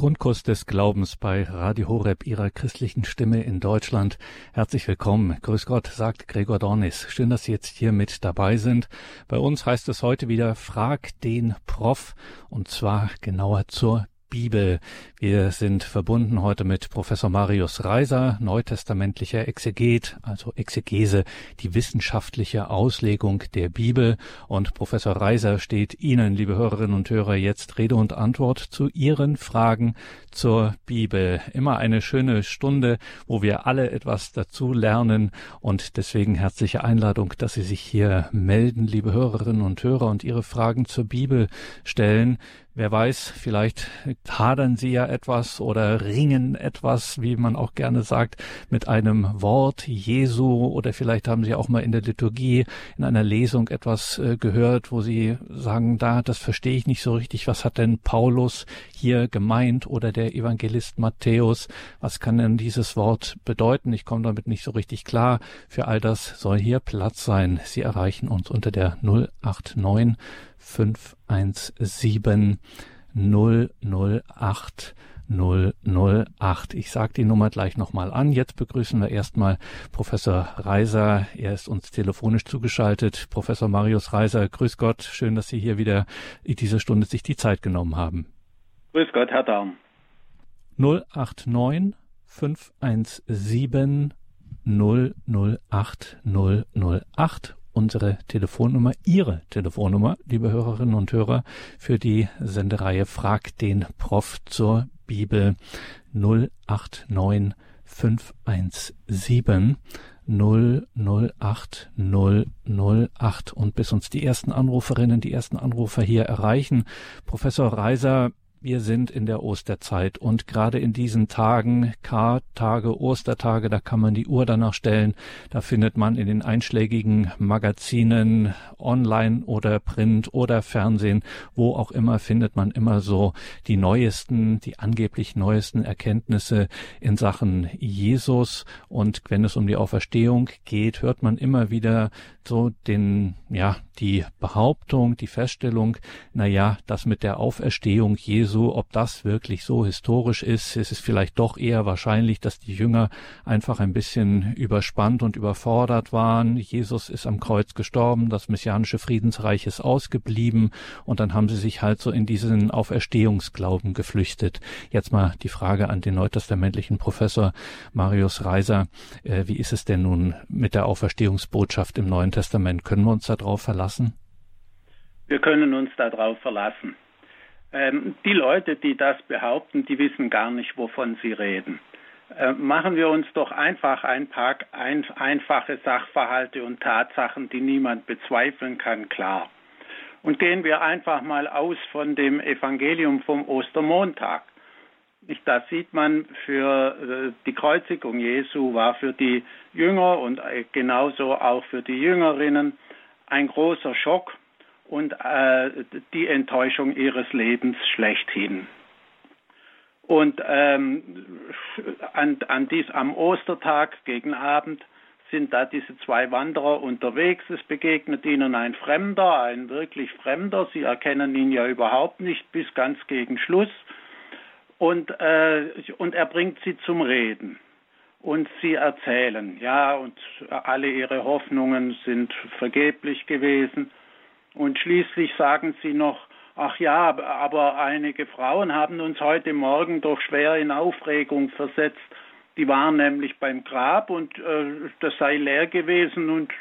Grundkurs des Glaubens bei Radio Horeb, Ihrer christlichen Stimme in Deutschland. Herzlich willkommen. Grüß Gott, sagt Gregor Dornis. Schön, dass Sie jetzt hier mit dabei sind. Bei uns heißt es heute wieder Frag den Prof und zwar genauer zur Bibel. Wir sind verbunden heute mit Professor Marius Reiser, neutestamentlicher Exeget, also Exegese, die wissenschaftliche Auslegung der Bibel. Und Professor Reiser steht Ihnen, liebe Hörerinnen und Hörer, jetzt Rede und Antwort zu Ihren Fragen zur Bibel. Immer eine schöne Stunde, wo wir alle etwas dazu lernen. Und deswegen herzliche Einladung, dass Sie sich hier melden, liebe Hörerinnen und Hörer, und Ihre Fragen zur Bibel stellen. Wer weiß, vielleicht hadern sie ja etwas oder ringen etwas, wie man auch gerne sagt, mit einem Wort Jesu oder vielleicht haben sie auch mal in der Liturgie in einer Lesung etwas äh, gehört, wo sie sagen, da, das verstehe ich nicht so richtig. Was hat denn Paulus hier gemeint oder der Evangelist Matthäus? Was kann denn dieses Wort bedeuten? Ich komme damit nicht so richtig klar. Für all das soll hier Platz sein. Sie erreichen uns unter der 089 517 008 008. Ich sage die Nummer gleich nochmal an. Jetzt begrüßen wir erstmal Professor Reiser. Er ist uns telefonisch zugeschaltet. Professor Marius Reiser, grüß Gott. Schön, dass Sie hier wieder in dieser Stunde sich die Zeit genommen haben. Grüß Gott, Herr Daum. 089 517 008 008 unsere Telefonnummer, Ihre Telefonnummer, liebe Hörerinnen und Hörer, für die Sendereihe Frag den Prof zur Bibel 089 517 008 008 und bis uns die ersten Anruferinnen, die ersten Anrufer hier erreichen. Professor Reiser, wir sind in der Osterzeit und gerade in diesen Tagen, K-Tage, Ostertage, da kann man die Uhr danach stellen. Da findet man in den einschlägigen Magazinen, online oder Print oder Fernsehen, wo auch immer, findet man immer so die neuesten, die angeblich neuesten Erkenntnisse in Sachen Jesus. Und wenn es um die Auferstehung geht, hört man immer wieder so den, ja, die Behauptung, die Feststellung, na ja, das mit der Auferstehung Jesu, ob das wirklich so historisch ist, ist es vielleicht doch eher wahrscheinlich, dass die Jünger einfach ein bisschen überspannt und überfordert waren. Jesus ist am Kreuz gestorben, das messianische Friedensreich ist ausgeblieben und dann haben sie sich halt so in diesen Auferstehungsglauben geflüchtet. Jetzt mal die Frage an den neutestamentlichen Professor Marius Reiser, äh, wie ist es denn nun mit der Auferstehungsbotschaft im Neuen Testament? Können wir uns darauf verlassen? Wir können uns darauf verlassen. Ähm, die Leute, die das behaupten, die wissen gar nicht, wovon sie reden. Äh, machen wir uns doch einfach ein paar ein, einfache Sachverhalte und Tatsachen, die niemand bezweifeln kann, klar. Und gehen wir einfach mal aus von dem Evangelium vom Ostermontag. Da sieht man, für äh, die Kreuzigung Jesu war für die Jünger und äh, genauso auch für die Jüngerinnen ein großer Schock und äh, die Enttäuschung ihres Lebens schlechthin. Und ähm, an, an dies, am Ostertag gegen Abend sind da diese zwei Wanderer unterwegs. Es begegnet ihnen ein Fremder, ein wirklich Fremder. Sie erkennen ihn ja überhaupt nicht bis ganz gegen Schluss. Und, äh, und er bringt sie zum Reden und sie erzählen, ja, und alle ihre Hoffnungen sind vergeblich gewesen. Und schließlich sagen sie noch, ach ja, aber einige Frauen haben uns heute Morgen doch schwer in Aufregung versetzt. Die waren nämlich beim Grab und äh, das sei leer gewesen und,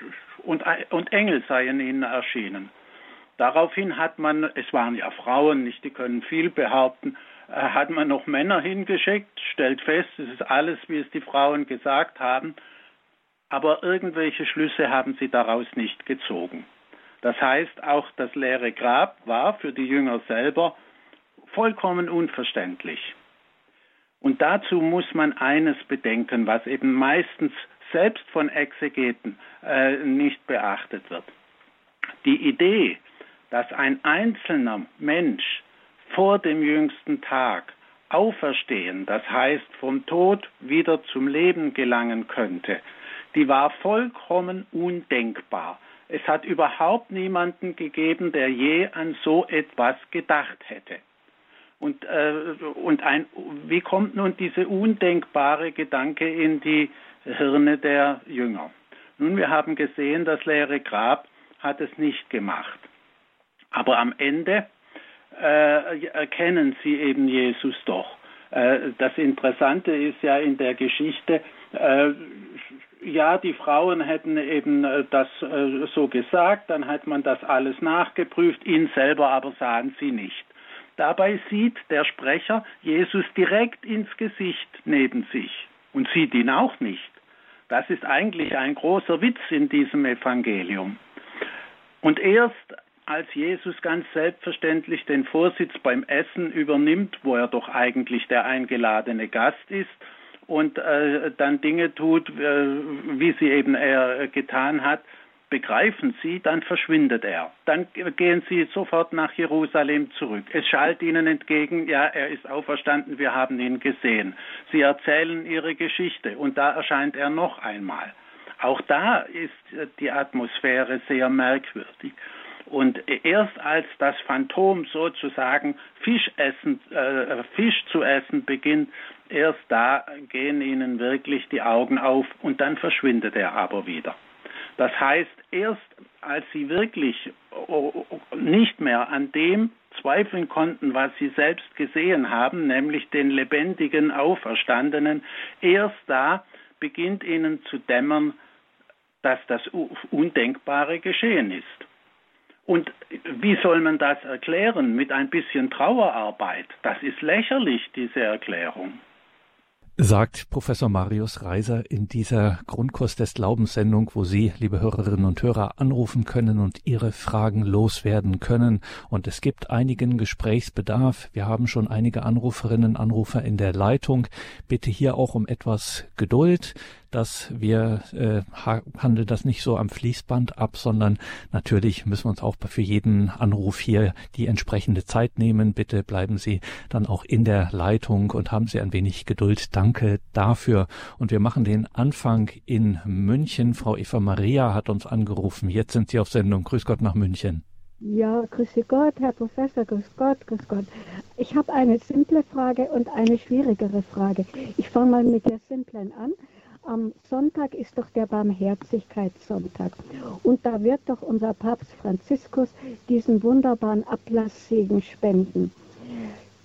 und, und Engel seien ihnen erschienen. Daraufhin hat man, es waren ja Frauen, nicht, die können viel behaupten, hat man noch Männer hingeschickt, stellt fest, es ist alles, wie es die Frauen gesagt haben, aber irgendwelche Schlüsse haben sie daraus nicht gezogen. Das heißt, auch das leere Grab war für die Jünger selber vollkommen unverständlich. Und dazu muss man eines bedenken, was eben meistens selbst von Exegeten äh, nicht beachtet wird. Die Idee, dass ein einzelner Mensch vor dem jüngsten Tag auferstehen, das heißt vom Tod wieder zum Leben gelangen könnte, die war vollkommen undenkbar. Es hat überhaupt niemanden gegeben, der je an so etwas gedacht hätte. Und, äh, und ein, wie kommt nun diese undenkbare Gedanke in die Hirne der Jünger? Nun, wir haben gesehen, das leere Grab hat es nicht gemacht. Aber am Ende äh, erkennen sie eben Jesus doch. Äh, das Interessante ist ja in der Geschichte, äh, ja, die Frauen hätten eben äh, das äh, so gesagt, dann hat man das alles nachgeprüft, ihn selber aber sahen sie nicht. Dabei sieht der Sprecher Jesus direkt ins Gesicht neben sich und sieht ihn auch nicht. Das ist eigentlich ein großer Witz in diesem Evangelium. Und erst als Jesus ganz selbstverständlich den Vorsitz beim Essen übernimmt, wo er doch eigentlich der eingeladene Gast ist, und äh, dann Dinge tut, äh, wie sie eben er getan hat, begreifen sie, dann verschwindet er. Dann gehen sie sofort nach Jerusalem zurück. Es schallt ihnen entgegen, ja, er ist auferstanden, wir haben ihn gesehen. Sie erzählen ihre Geschichte und da erscheint er noch einmal. Auch da ist die Atmosphäre sehr merkwürdig. Und erst als das Phantom sozusagen Fisch, essen, äh, Fisch zu essen beginnt, erst da gehen ihnen wirklich die Augen auf und dann verschwindet er aber wieder. Das heißt, erst als sie wirklich nicht mehr an dem zweifeln konnten, was sie selbst gesehen haben, nämlich den lebendigen Auferstandenen, erst da beginnt ihnen zu dämmern, dass das Undenkbare geschehen ist. Und wie soll man das erklären? Mit ein bisschen Trauerarbeit. Das ist lächerlich, diese Erklärung sagt Professor Marius Reiser in dieser Grundkurs des Glaubenssendung, wo Sie, liebe Hörerinnen und Hörer, anrufen können und Ihre Fragen loswerden können. Und es gibt einigen Gesprächsbedarf. Wir haben schon einige Anruferinnen Anrufer in der Leitung. Bitte hier auch um etwas Geduld dass wir äh, handeln das nicht so am Fließband ab, sondern natürlich müssen wir uns auch für jeden Anruf hier die entsprechende Zeit nehmen. Bitte bleiben Sie dann auch in der Leitung und haben Sie ein wenig Geduld. Danke dafür. Und wir machen den Anfang in München. Frau Eva Maria hat uns angerufen. Jetzt sind Sie auf Sendung. Grüß Gott nach München. Ja, grüße Gott, Herr Professor, grüß Gott, grüß Gott. Ich habe eine simple Frage und eine schwierigere Frage. Ich fange mal mit der simplen an am Sonntag ist doch der Barmherzigkeitssonntag. Und da wird doch unser Papst Franziskus diesen wunderbaren Ablasssegen spenden.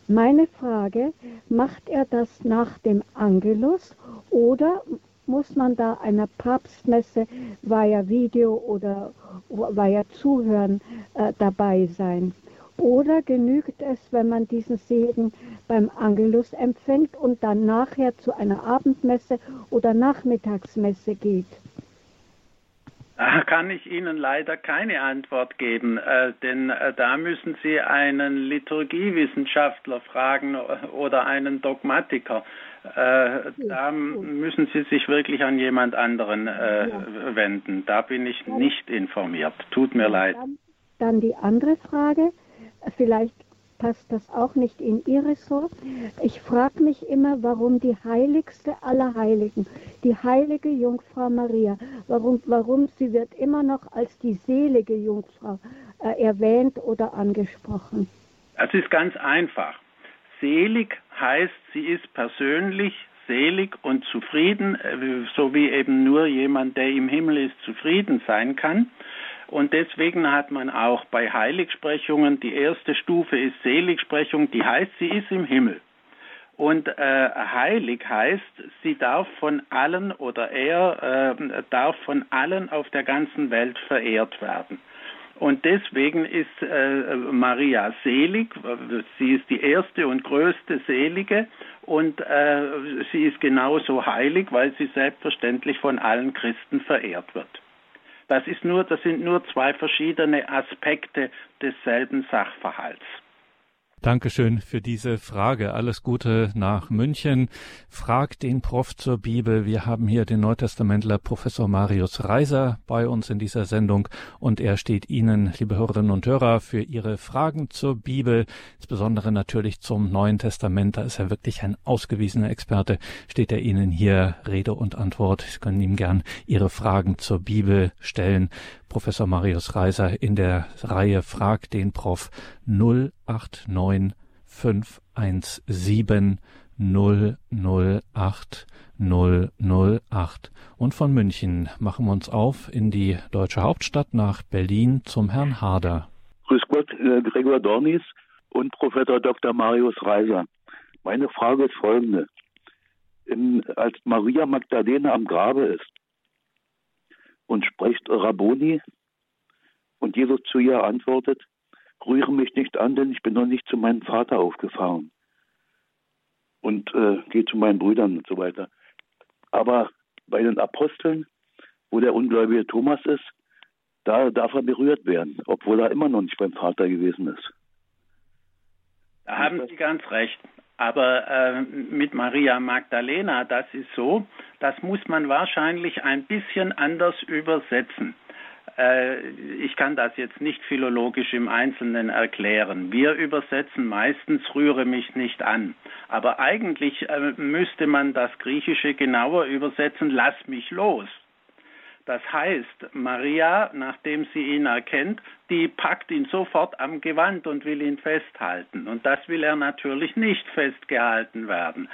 Meine Frage, macht er das nach dem Angelus oder muss man da einer Papstmesse via Video oder via Zuhören äh, dabei sein? Oder genügt es, wenn man diesen Segen beim Angelus empfängt und dann nachher zu einer Abendmesse oder Nachmittagsmesse geht? Da kann ich Ihnen leider keine Antwort geben, äh, denn äh, da müssen Sie einen Liturgiewissenschaftler fragen oder einen Dogmatiker. Äh, da müssen Sie sich wirklich an jemand anderen wenden. Da bin ich nicht informiert. Tut mir leid. Dann die andere Frage vielleicht passt das auch nicht in Ihr Ressort. Ich frage mich immer, warum die heiligste aller Heiligen, die heilige Jungfrau Maria, warum, warum sie wird immer noch als die selige Jungfrau äh, erwähnt oder angesprochen. Das ist ganz einfach. Selig heißt, sie ist persönlich selig und zufrieden, äh, so wie eben nur jemand, der im Himmel ist, zufrieden sein kann. Und deswegen hat man auch bei Heiligsprechungen, die erste Stufe ist Seligsprechung, die heißt, sie ist im Himmel. Und äh, heilig heißt, sie darf von allen oder er äh, darf von allen auf der ganzen Welt verehrt werden. Und deswegen ist äh, Maria selig, sie ist die erste und größte Selige und äh, sie ist genauso heilig, weil sie selbstverständlich von allen Christen verehrt wird. Das, ist nur, das sind nur zwei verschiedene Aspekte desselben Sachverhalts. Dankeschön für diese Frage. Alles Gute nach München. Fragt den Prof zur Bibel. Wir haben hier den Neutestamentler Professor Marius Reiser bei uns in dieser Sendung und er steht Ihnen, liebe Hörerinnen und Hörer, für Ihre Fragen zur Bibel, insbesondere natürlich zum Neuen Testament. Da ist er wirklich ein ausgewiesener Experte. Steht er Ihnen hier Rede und Antwort. Sie können ihm gern Ihre Fragen zur Bibel stellen. Professor Marius Reiser in der Reihe Frag den Prof 089 517 008 008. Und von München machen wir uns auf in die deutsche Hauptstadt nach Berlin zum Herrn Harder. Grüß Gott, äh, Gregor Dornis und Professor Dr. Marius Reiser. Meine Frage ist folgende. In, als Maria Magdalena am Grabe ist und spricht Rabboni und Jesus zu ihr antwortet, rühre mich nicht an, denn ich bin noch nicht zu meinem Vater aufgefahren und äh, gehe zu meinen Brüdern und so weiter. Aber bei den Aposteln, wo der ungläubige Thomas ist, da darf er berührt werden, obwohl er immer noch nicht beim Vater gewesen ist. Da haben Sie ganz recht. Aber äh, mit Maria Magdalena, das ist so, das muss man wahrscheinlich ein bisschen anders übersetzen. Äh, ich kann das jetzt nicht philologisch im Einzelnen erklären. Wir übersetzen meistens rühre mich nicht an. Aber eigentlich äh, müsste man das Griechische genauer übersetzen, lass mich los. Das heißt, Maria, nachdem sie ihn erkennt, die packt ihn sofort am Gewand und will ihn festhalten. Und das will er natürlich nicht festgehalten werden.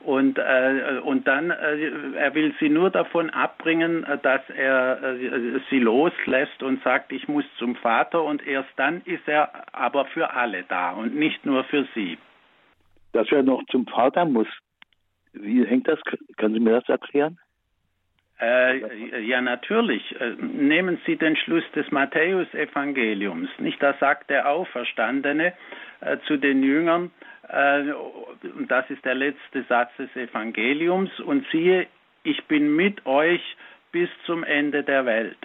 Und, äh, und dann, äh, er will sie nur davon abbringen, dass er äh, sie loslässt und sagt, ich muss zum Vater und erst dann ist er aber für alle da und nicht nur für sie. Dass er noch zum Vater muss, wie hängt das? Können Sie mir das erklären? Äh, ja, natürlich. Äh, nehmen Sie den Schluss des Matthäusevangeliums. Nicht, da sagt der Auferstandene äh, zu den Jüngern, äh, das ist der letzte Satz des Evangeliums, und siehe, ich bin mit euch bis zum Ende der Welt.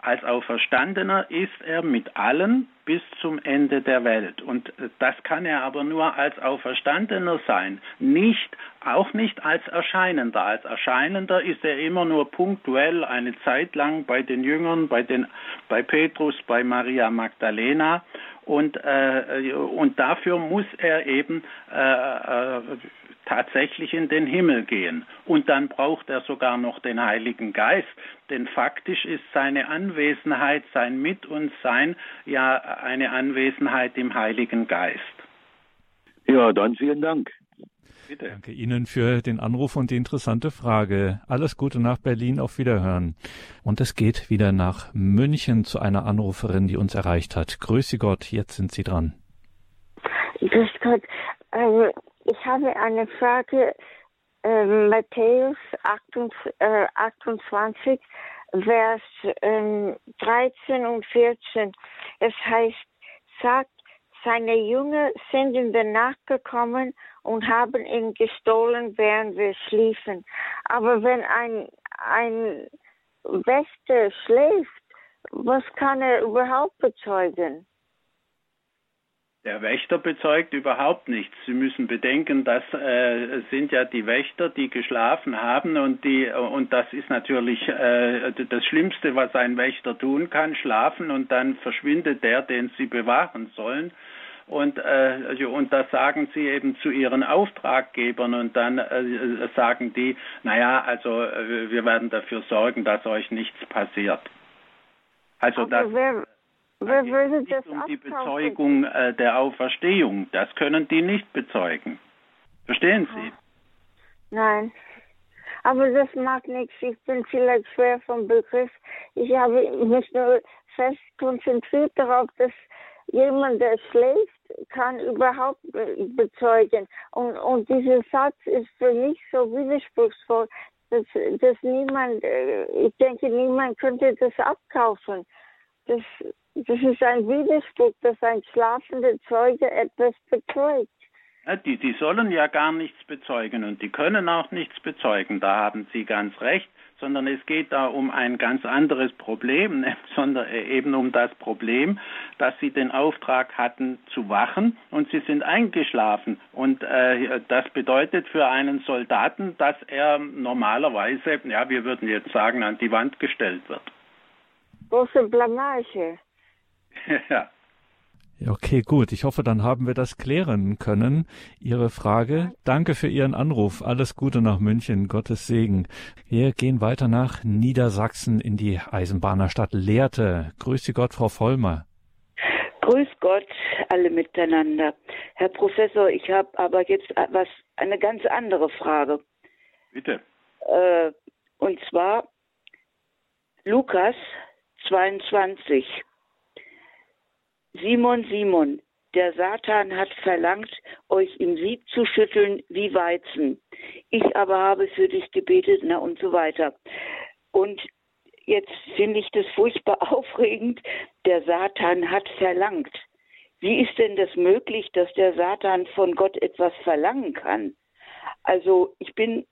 Als Auferstandener ist er mit allen bis zum Ende der Welt. Und das kann er aber nur als Auferstandener sein, nicht, auch nicht als Erscheinender. Als Erscheinender ist er immer nur punktuell eine Zeit lang bei den Jüngern, bei, den, bei Petrus, bei Maria Magdalena. Und, äh, und dafür muss er eben äh, äh tatsächlich in den Himmel gehen. Und dann braucht er sogar noch den Heiligen Geist, denn faktisch ist seine Anwesenheit, sein Mit uns Sein ja eine Anwesenheit im Heiligen Geist. Ja, dann vielen Dank. Bitte. Danke Ihnen für den Anruf und die interessante Frage. Alles Gute nach Berlin, auf Wiederhören. Und es geht wieder nach München zu einer Anruferin, die uns erreicht hat. Grüße Gott, jetzt sind Sie dran. Grüß Gott. Ähm, ich habe eine Frage, äh, Matthäus 28, äh, 28 Vers äh, 13 und 14. Es heißt, sagt, seine Jünger sind in der Nacht gekommen und haben ihn gestohlen, während wir schliefen. Aber wenn ein, ein Wächter schläft, was kann er überhaupt bezeugen? Der Wächter bezeugt überhaupt nichts. Sie müssen bedenken, das äh, sind ja die Wächter, die geschlafen haben und die und das ist natürlich äh, das Schlimmste, was ein Wächter tun kann: schlafen und dann verschwindet der, den sie bewahren sollen. Und, äh, und das sagen sie eben zu ihren Auftraggebern und dann äh, sagen die, naja, also äh, wir werden dafür sorgen, dass euch nichts passiert. Also das. Wer würde das um die Bezeugung äh, der Auferstehung. Das können die nicht bezeugen. Verstehen Sie? Nein. Aber das macht nichts. Ich bin vielleicht schwer vom Begriff. Ich habe mich nur fest konzentriert darauf, dass jemand, der schläft, kann überhaupt bezeugen. Und, und dieser Satz ist für mich so widerspruchsvoll, dass, dass niemand, äh, ich denke, niemand könnte das abkaufen. Das, das ist ein Widerspruch, dass ein schlafender Zeuge etwas bezeugt. Die, die sollen ja gar nichts bezeugen und die können auch nichts bezeugen. Da haben Sie ganz recht, sondern es geht da um ein ganz anderes Problem, sondern eben um das Problem, dass Sie den Auftrag hatten zu wachen und Sie sind eingeschlafen. Und äh, das bedeutet für einen Soldaten, dass er normalerweise, ja, wir würden jetzt sagen, an die Wand gestellt wird. Große Blamage. ja. Okay, gut. Ich hoffe, dann haben wir das klären können. Ihre Frage. Danke für Ihren Anruf. Alles Gute nach München. Gottes Segen. Wir gehen weiter nach Niedersachsen in die Eisenbahnerstadt Lehrte. Grüße Gott, Frau Vollmer. Grüß Gott alle miteinander. Herr Professor, ich habe aber jetzt was eine ganz andere Frage. Bitte. Äh, und zwar Lukas 22. Simon, Simon, der Satan hat verlangt, euch im Sieb zu schütteln wie Weizen. Ich aber habe für dich gebetet, na und so weiter. Und jetzt finde ich das furchtbar aufregend. Der Satan hat verlangt. Wie ist denn das möglich, dass der Satan von Gott etwas verlangen kann? Also ich bin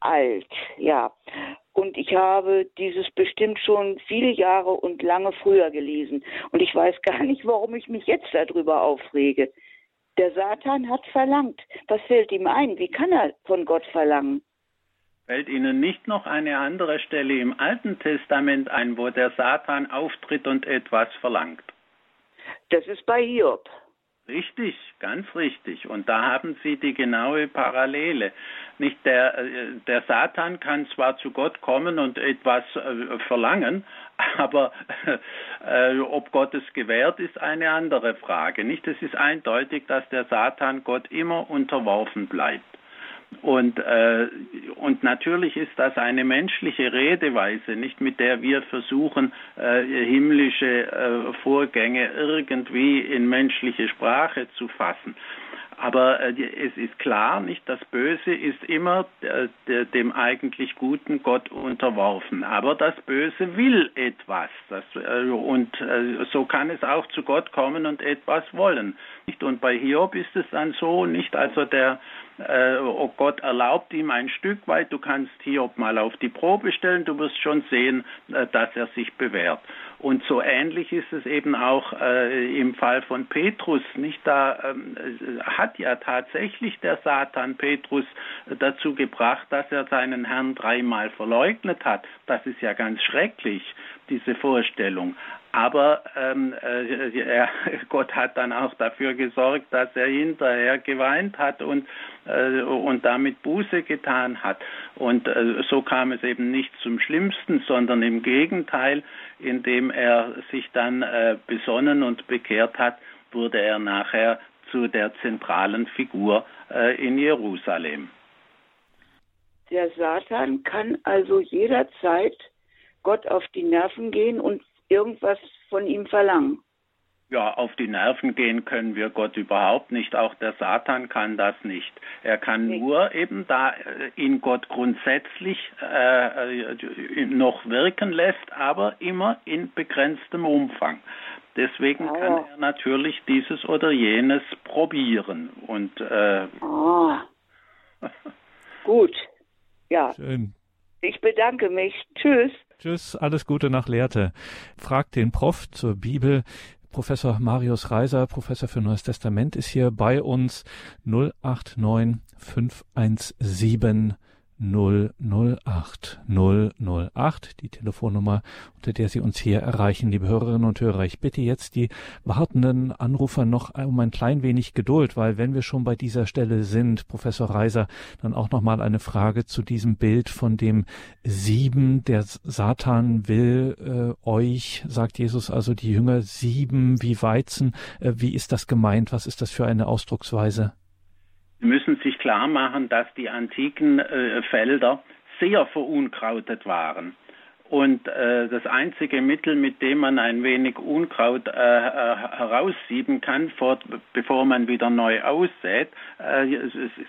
alt, ja. Und ich habe dieses bestimmt schon viele Jahre und lange früher gelesen. Und ich weiß gar nicht, warum ich mich jetzt darüber aufrege. Der Satan hat verlangt. Was fällt ihm ein? Wie kann er von Gott verlangen? Fällt Ihnen nicht noch eine andere Stelle im Alten Testament ein, wo der Satan auftritt und etwas verlangt? Das ist bei Hiob. Richtig, ganz richtig. Und da haben Sie die genaue Parallele. Nicht der, äh, der Satan kann zwar zu Gott kommen und etwas äh, verlangen, aber äh, ob Gott es gewährt, ist eine andere Frage. Nicht? Es ist eindeutig, dass der Satan Gott immer unterworfen bleibt. Und, äh, und natürlich ist das eine menschliche Redeweise, nicht mit der wir versuchen, äh, himmlische äh, Vorgänge irgendwie in menschliche Sprache zu fassen. Aber äh, es ist klar, nicht das Böse ist immer äh, dem eigentlich guten Gott unterworfen. Aber das Böse will etwas. Das, äh, und so kann es auch zu Gott kommen und etwas wollen. Nicht? Und bei Hiob ist es dann so, nicht also der äh, oh Gott erlaubt ihm ein Stück weit, du kannst Hiob mal auf die Probe stellen, du wirst schon sehen, äh, dass er sich bewährt. Und so ähnlich ist es eben auch äh, im Fall von Petrus. Nicht da ähm, hat ja tatsächlich der Satan Petrus dazu gebracht, dass er seinen Herrn dreimal verleugnet hat. Das ist ja ganz schrecklich, diese Vorstellung. Aber ähm, äh, er, Gott hat dann auch dafür gesorgt, dass er hinterher geweint hat und, äh, und damit Buße getan hat. Und äh, so kam es eben nicht zum Schlimmsten, sondern im Gegenteil, indem er sich dann äh, besonnen und bekehrt hat, wurde er nachher zu der zentralen Figur äh, in Jerusalem. Der Satan kann also jederzeit Gott auf die Nerven gehen und irgendwas von ihm verlangen. Ja, auf die Nerven gehen können wir Gott überhaupt nicht. Auch der Satan kann das nicht. Er kann nee. nur eben, da äh, ihn Gott grundsätzlich äh, äh, noch wirken lässt, aber immer in begrenztem Umfang. Deswegen oh. kann er natürlich dieses oder jenes probieren. Und äh, oh. gut, ja. Schön. Ich bedanke mich. Tschüss. Tschüss, alles Gute nach Lehrte. Fragt den Prof zur Bibel. Professor Marius Reiser, Professor für Neues Testament, ist hier bei uns 089 517 008 008, die Telefonnummer, unter der Sie uns hier erreichen, liebe Hörerinnen und Hörer. Ich bitte jetzt die wartenden Anrufer noch um ein klein wenig Geduld, weil wenn wir schon bei dieser Stelle sind, Professor Reiser, dann auch noch mal eine Frage zu diesem Bild von dem Sieben. Der Satan will äh, euch, sagt Jesus, also die Jünger sieben wie Weizen. Äh, wie ist das gemeint? Was ist das für eine Ausdrucksweise? Sie müssen sich klar machen, dass die antiken äh, Felder sehr verunkrautet waren. Und äh, das einzige Mittel, mit dem man ein wenig Unkraut äh, äh, heraussieben kann, vor, bevor man wieder neu aussät, äh,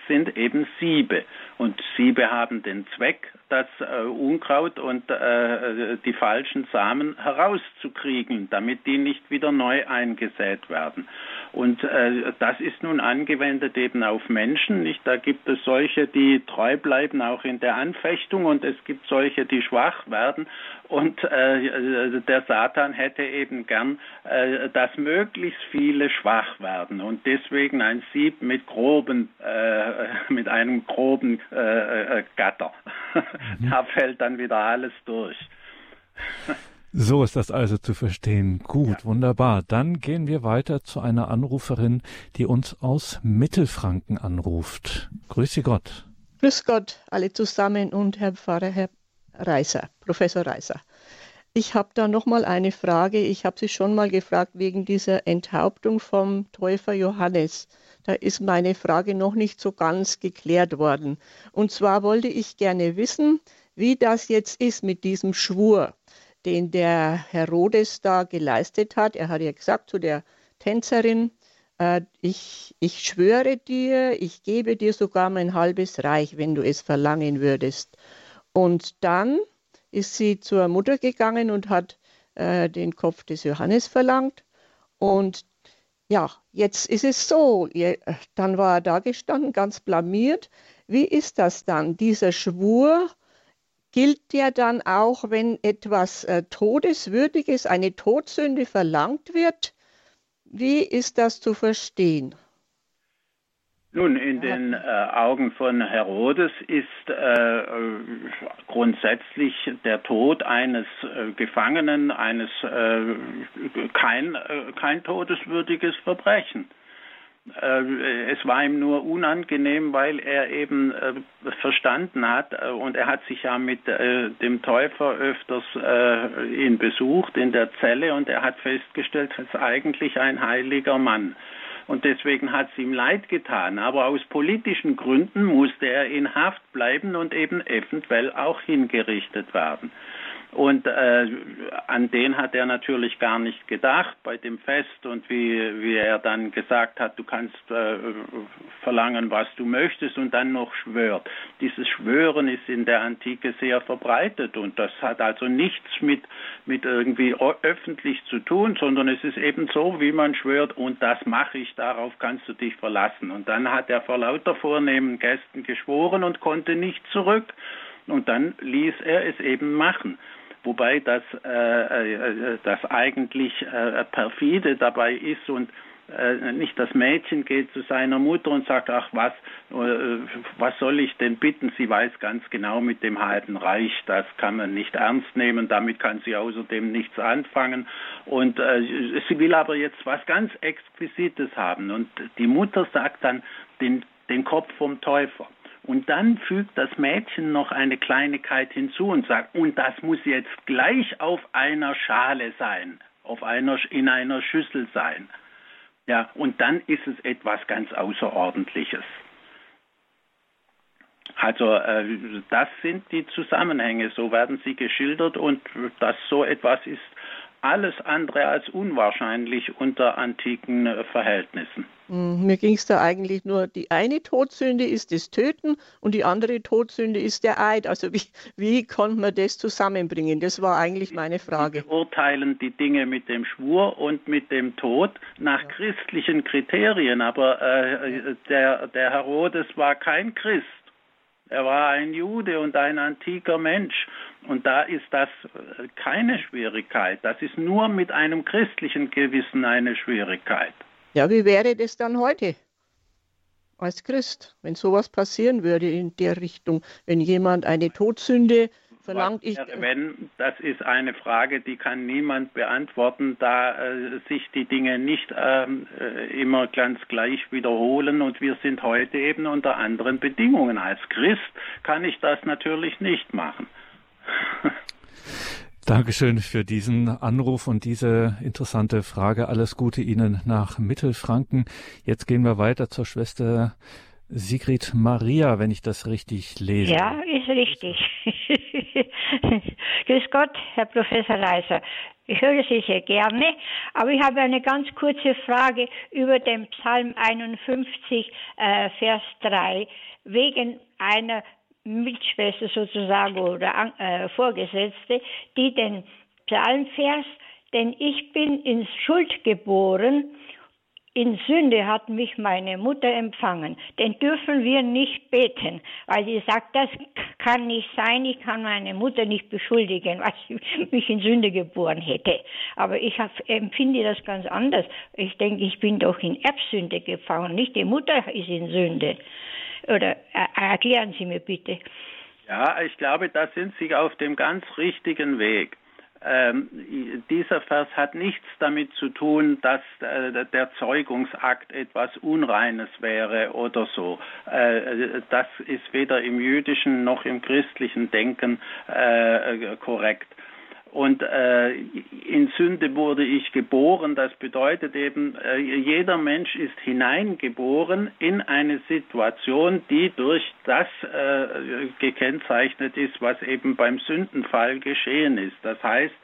sind eben Siebe. Und Siebe haben den Zweck, das äh, Unkraut und äh, die falschen Samen herauszukriegen, damit die nicht wieder neu eingesät werden. Und äh, das ist nun angewendet eben auf Menschen. Nicht? Da gibt es solche, die treu bleiben, auch in der Anfechtung, und es gibt solche, die schwach werden. Und äh, der Satan hätte eben gern, äh, dass möglichst viele schwach werden. Und deswegen ein Sieb mit groben, äh, mit einem groben äh, äh, Gatter. Mhm. da fällt dann wieder alles durch. So ist das also zu verstehen. Gut, ja. wunderbar. Dann gehen wir weiter zu einer Anruferin, die uns aus Mittelfranken anruft. Grüße Gott. Grüß Gott alle zusammen und Herr Pfarrer, Herr Reiser, Professor Reiser. ich habe da noch mal eine Frage. Ich habe Sie schon mal gefragt wegen dieser Enthauptung vom Täufer Johannes. Da ist meine Frage noch nicht so ganz geklärt worden. Und zwar wollte ich gerne wissen, wie das jetzt ist mit diesem Schwur, den der Herodes da geleistet hat. Er hat ja gesagt zu der Tänzerin, äh, ich, ich schwöre dir, ich gebe dir sogar mein halbes Reich, wenn du es verlangen würdest. Und dann ist sie zur Mutter gegangen und hat äh, den Kopf des Johannes verlangt. Und ja, jetzt ist es so, dann war er da gestanden, ganz blamiert. Wie ist das dann? Dieser Schwur gilt ja dann auch, wenn etwas äh, Todeswürdiges, eine Todsünde verlangt wird. Wie ist das zu verstehen? Nun, in den äh, Augen von Herodes ist äh, grundsätzlich der Tod eines äh, Gefangenen eines äh, kein, äh, kein todeswürdiges Verbrechen. Äh, es war ihm nur unangenehm, weil er eben verstanden hat und er hat sich ja mit dem Täufer öfters ihn besucht in der Zelle und er hat festgestellt, er ist eigentlich ein heiliger Mann und deswegen hat es ihm leid getan. Aber aus politischen Gründen musste er in Haft bleiben und eben eventuell auch hingerichtet werden. Und äh, an den hat er natürlich gar nicht gedacht bei dem Fest und wie, wie er dann gesagt hat, du kannst äh, verlangen, was du möchtest und dann noch schwört. Dieses Schwören ist in der Antike sehr verbreitet und das hat also nichts mit, mit irgendwie öffentlich zu tun, sondern es ist eben so, wie man schwört und das mache ich, darauf kannst du dich verlassen. Und dann hat er vor lauter vornehmen Gästen geschworen und konnte nicht zurück. Und dann ließ er es eben machen wobei das, äh, äh, das eigentlich äh, perfide dabei ist und äh, nicht das Mädchen geht zu seiner Mutter und sagt, ach was, äh, was soll ich denn bitten? Sie weiß ganz genau mit dem halben Reich, das kann man nicht ernst nehmen, damit kann sie außerdem nichts anfangen. Und äh, sie will aber jetzt was ganz Exquisites haben. Und die Mutter sagt dann den, den Kopf vom Täufer. Und dann fügt das Mädchen noch eine Kleinigkeit hinzu und sagt, und das muss jetzt gleich auf einer Schale sein, auf einer, in einer Schüssel sein. Ja, und dann ist es etwas ganz Außerordentliches. Also äh, das sind die Zusammenhänge, so werden sie geschildert und dass so etwas ist alles andere als unwahrscheinlich unter antiken äh, Verhältnissen. Hm, mir ging es da eigentlich nur, die eine Todsünde ist das Töten und die andere Todsünde ist der Eid. Also wie, wie konnte man das zusammenbringen? Das war eigentlich meine Frage. Wir urteilen die Dinge mit dem Schwur und mit dem Tod nach ja. christlichen Kriterien, aber äh, der, der Herodes war kein Christ. Er war ein Jude und ein antiker Mensch. Und da ist das äh, keine Schwierigkeit. Das ist nur mit einem christlichen Gewissen eine Schwierigkeit. Ja, wie wäre das dann heute als Christ, wenn sowas passieren würde in der Richtung, wenn jemand eine Todsünde verlangt ich. Wenn, das ist eine Frage, die kann niemand beantworten, da äh, sich die Dinge nicht ähm, äh, immer ganz gleich wiederholen und wir sind heute eben unter anderen Bedingungen. Als Christ kann ich das natürlich nicht machen. Dankeschön für diesen Anruf und diese interessante Frage. Alles Gute Ihnen nach Mittelfranken. Jetzt gehen wir weiter zur Schwester Sigrid Maria, wenn ich das richtig lese. Ja, ist richtig. Grüß Gott, Herr Professor Leiser. Ich höre Sie sehr gerne, aber ich habe eine ganz kurze Frage über den Psalm 51, äh, Vers 3, wegen einer Mitschwester sozusagen oder äh, Vorgesetzte, die den Psalmvers, denn ich bin in Schuld geboren in Sünde hat mich meine Mutter empfangen. Den dürfen wir nicht beten, weil sie sagt, das kann nicht sein, ich kann meine Mutter nicht beschuldigen, was sie mich in Sünde geboren hätte. Aber ich empfinde das ganz anders. Ich denke, ich bin doch in Erbsünde gefangen, nicht die Mutter ist in Sünde. Oder äh, erklären Sie mir bitte. Ja, ich glaube, da sind Sie auf dem ganz richtigen Weg ähm, dieser Vers hat nichts damit zu tun, dass äh, der Zeugungsakt etwas Unreines wäre oder so. Äh, das ist weder im jüdischen noch im christlichen Denken äh, korrekt. Und äh, in Sünde wurde ich geboren. Das bedeutet eben, äh, jeder Mensch ist hineingeboren in eine Situation, die durch das äh, gekennzeichnet ist, was eben beim Sündenfall geschehen ist. Das heißt,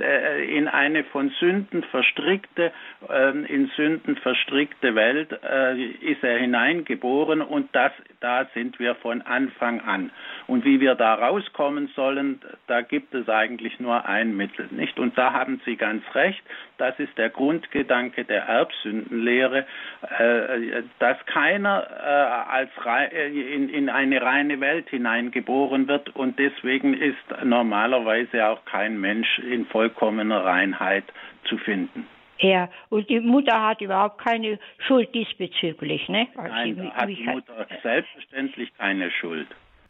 äh, in eine von Sünden verstrickte, ähm, in Sünden verstrickte Welt äh, ist er hineingeboren und das, da sind wir von Anfang an. Und wie wir da rauskommen sollen, da gibt es eigentlich nur ein Mittel, nicht? Und da haben Sie ganz recht. Das ist der Grundgedanke der Erbsündenlehre, äh, dass keiner als in eine reine Welt hineingeboren wird und deswegen ist normalerweise auch kein Mensch in Voll vollkommener Reinheit zu finden. Ja, und die Mutter hat überhaupt keine Schuld diesbezüglich, ne? Also Nein, da hat die Mutter selbstverständlich keine Schuld.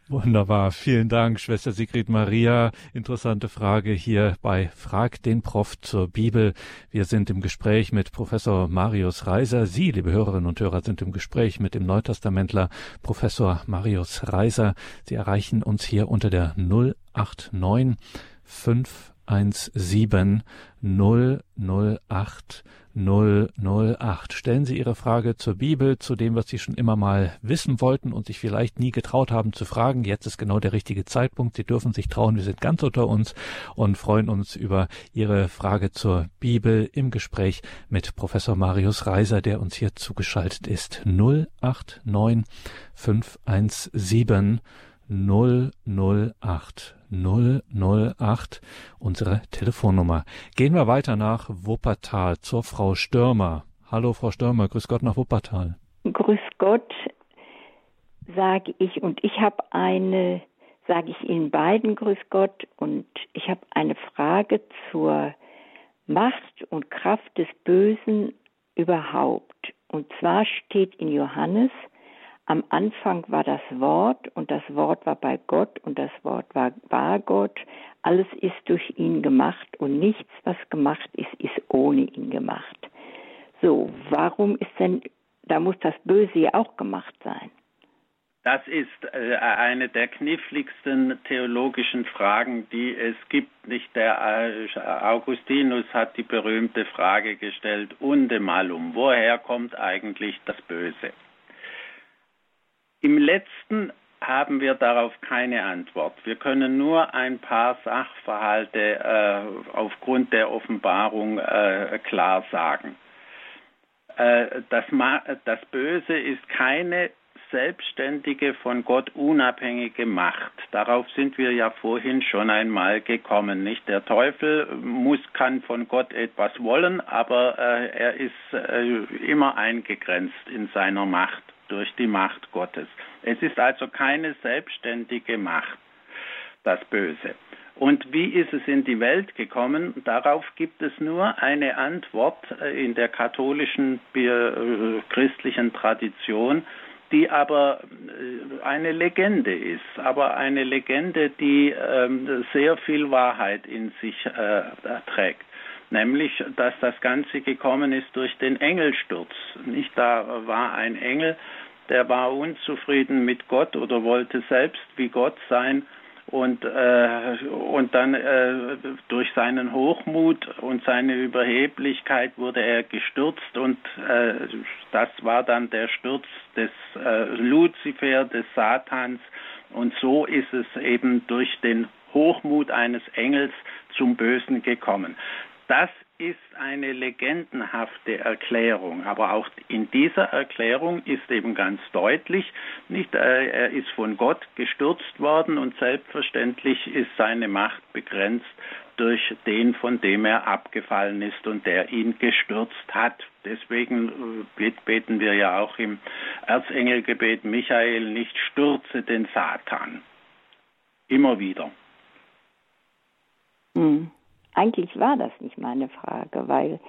Wunderbar, vielen Dank, Schwester Sigrid Maria. Interessante Frage hier bei Frag den Prof zur Bibel. Wir sind im Gespräch mit Professor Marius Reiser. Sie, liebe Hörerinnen und Hörer, sind im Gespräch mit dem Neutestamentler Professor Marius Reiser. Sie erreichen uns hier unter der 089 5 017 008 008. Stellen Sie Ihre Frage zur Bibel, zu dem, was Sie schon immer mal wissen wollten und sich vielleicht nie getraut haben zu fragen. Jetzt ist genau der richtige Zeitpunkt. Sie dürfen sich trauen. Wir sind ganz unter uns und freuen uns über Ihre Frage zur Bibel im Gespräch mit Professor Marius Reiser, der uns hier zugeschaltet ist. 089 517 008 008, unsere Telefonnummer. Gehen wir weiter nach Wuppertal zur Frau Stürmer. Hallo Frau Stürmer, grüß Gott nach Wuppertal. Grüß Gott, sage ich. Und ich habe eine, sage ich Ihnen beiden Grüß Gott. Und ich habe eine Frage zur Macht und Kraft des Bösen überhaupt. Und zwar steht in Johannes am Anfang war das Wort und das Wort war bei Gott und das Wort war, war Gott. Alles ist durch ihn gemacht und nichts, was gemacht ist, ist ohne ihn gemacht. So, warum ist denn, da muss das Böse ja auch gemacht sein? Das ist äh, eine der kniffligsten theologischen Fragen, die es gibt. Nicht der äh, Augustinus hat die berühmte Frage gestellt: Unde malum, woher kommt eigentlich das Böse? Im letzten haben wir darauf keine Antwort. Wir können nur ein paar Sachverhalte äh, aufgrund der Offenbarung äh, klar sagen. Äh, das, das Böse ist keine selbstständige, von Gott unabhängige Macht. Darauf sind wir ja vorhin schon einmal gekommen. Nicht der Teufel muss kann von Gott etwas wollen, aber äh, er ist äh, immer eingegrenzt in seiner Macht durch die Macht Gottes. Es ist also keine selbstständige Macht, das Böse. Und wie ist es in die Welt gekommen? Darauf gibt es nur eine Antwort äh, in der katholischen äh, christlichen Tradition, die aber äh, eine Legende ist, aber eine Legende, die ähm, sehr viel Wahrheit in sich trägt nämlich dass das Ganze gekommen ist durch den Engelsturz. Nicht da war ein Engel, der war unzufrieden mit Gott oder wollte selbst wie Gott sein und äh, und dann äh, durch seinen Hochmut und seine Überheblichkeit wurde er gestürzt und äh, das war dann der Sturz des äh, Luzifer des Satans und so ist es eben durch den Hochmut eines Engels zum Bösen gekommen. Das ist eine legendenhafte Erklärung, aber auch in dieser Erklärung ist eben ganz deutlich, nicht, äh, er ist von Gott gestürzt worden und selbstverständlich ist seine Macht begrenzt durch den, von dem er abgefallen ist und der ihn gestürzt hat. Deswegen äh, beten wir ja auch im Erzengelgebet Michael nicht stürze den Satan. Immer wieder. Hm. Eigentlich war das nicht meine Frage, weil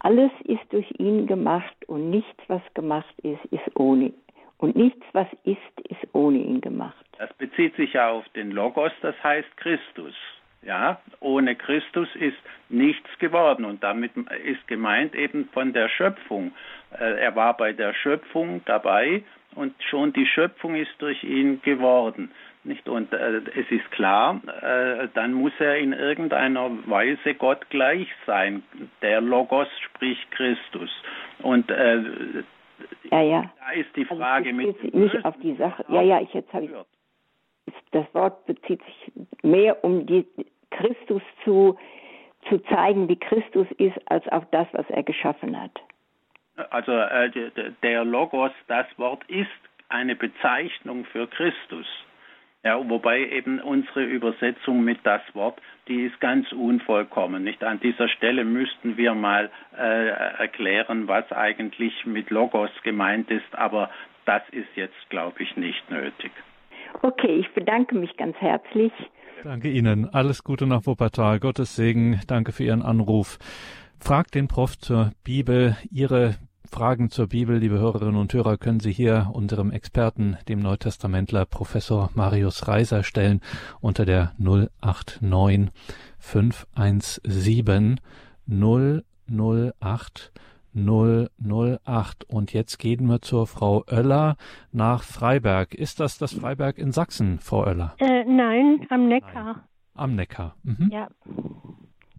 alles ist durch ihn gemacht und nichts, was gemacht ist, ist ohne. Und nichts, was ist, ist ohne ihn gemacht. Das bezieht sich ja auf den Logos, das heißt Christus. Ja, ohne Christus ist nichts geworden und damit ist gemeint eben von der Schöpfung. Äh, er war bei der Schöpfung dabei und schon die Schöpfung ist durch ihn geworden. Nicht? Und äh, es ist klar, äh, dann muss er in irgendeiner Weise Gott gleich sein. Der Logos spricht Christus. Und äh, ja, ja. da ist die also Frage also mit. Nicht auf die Sache. Ja, ja, ich jetzt habe ich. Das Wort bezieht sich mehr um die Christus zu, zu zeigen, wie Christus ist, als auf das, was er geschaffen hat. Also äh, der Logos, das Wort ist eine Bezeichnung für Christus. Ja, wobei eben unsere Übersetzung mit das Wort, die ist ganz unvollkommen. Nicht an dieser Stelle müssten wir mal äh, erklären, was eigentlich mit Logos gemeint ist, aber das ist jetzt, glaube ich, nicht nötig. Okay, ich bedanke mich ganz herzlich. Danke Ihnen. Alles Gute nach Wuppertal. Gottes Segen. Danke für Ihren Anruf. Fragt den Prof zur Bibel. Ihre Fragen zur Bibel, liebe Hörerinnen und Hörer, können Sie hier unserem Experten, dem Neutestamentler Professor Marius Reiser stellen unter der 089 517 008 008. Und jetzt gehen wir zur Frau Oeller nach Freiberg. Ist das das Freiberg in Sachsen, Frau Oeller? Äh, nein, am Neckar. Nein. Am Neckar. Mhm. Ja.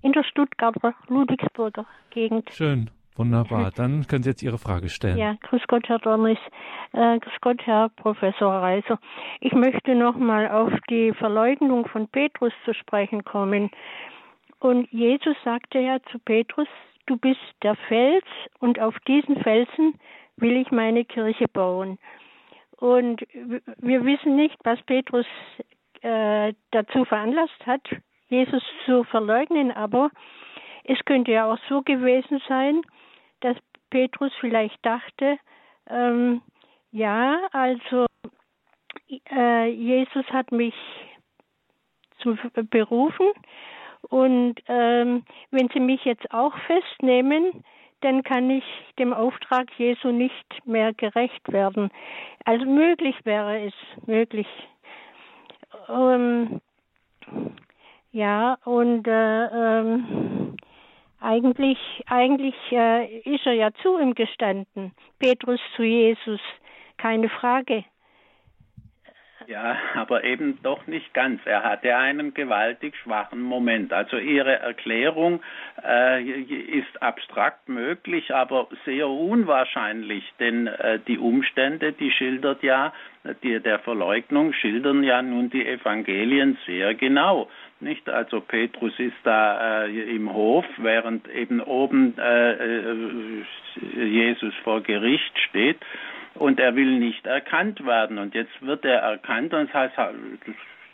In der Stuttgarter Ludwigsburger Gegend. Schön. Wunderbar. Dann können Sie jetzt Ihre Frage stellen. Ja, grüß Gott, Herr Dornis. Äh, grüß Gott, Herr Professor Reiser. Ich möchte nochmal auf die Verleugnung von Petrus zu sprechen kommen. Und Jesus sagte ja zu Petrus, du bist der Fels und auf diesen Felsen will ich meine Kirche bauen. Und wir wissen nicht, was Petrus äh, dazu veranlasst hat, Jesus zu verleugnen, aber es könnte ja auch so gewesen sein, dass Petrus vielleicht dachte, ähm, ja, also äh, Jesus hat mich zu berufen und ähm, wenn Sie mich jetzt auch festnehmen, dann kann ich dem Auftrag Jesu nicht mehr gerecht werden. Also möglich wäre es, möglich. Ähm, ja, und äh, ähm, eigentlich, eigentlich äh, ist er ja zu ihm gestanden, Petrus zu Jesus, keine Frage. Ja, aber eben doch nicht ganz. Er hatte einen gewaltig schwachen Moment. Also Ihre Erklärung äh, ist abstrakt möglich, aber sehr unwahrscheinlich, denn äh, die Umstände, die schildert ja, die der Verleugnung schildern ja nun die Evangelien sehr genau. Nicht? Also Petrus ist da äh, im Hof, während eben oben äh, äh Jesus vor Gericht steht und er will nicht erkannt werden. Und jetzt wird er erkannt und das heißt,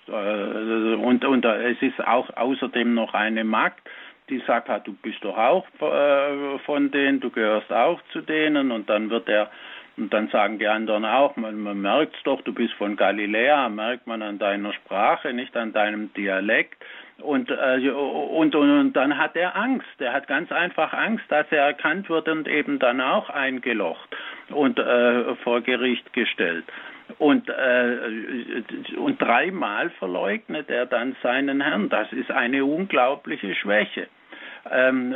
äh, und, und es ist auch außerdem noch eine Magd, die sagt, du bist doch auch äh, von denen, du gehörst auch zu denen und dann wird er und dann sagen die anderen auch, man, man merkt es doch, du bist von Galiläa, merkt man an deiner Sprache, nicht an deinem Dialekt. Und, äh, und, und, und dann hat er Angst. Er hat ganz einfach Angst, dass er erkannt wird und eben dann auch eingelocht und äh, vor Gericht gestellt. Und, äh, und dreimal verleugnet er dann seinen Herrn. Das ist eine unglaubliche Schwäche. Ähm,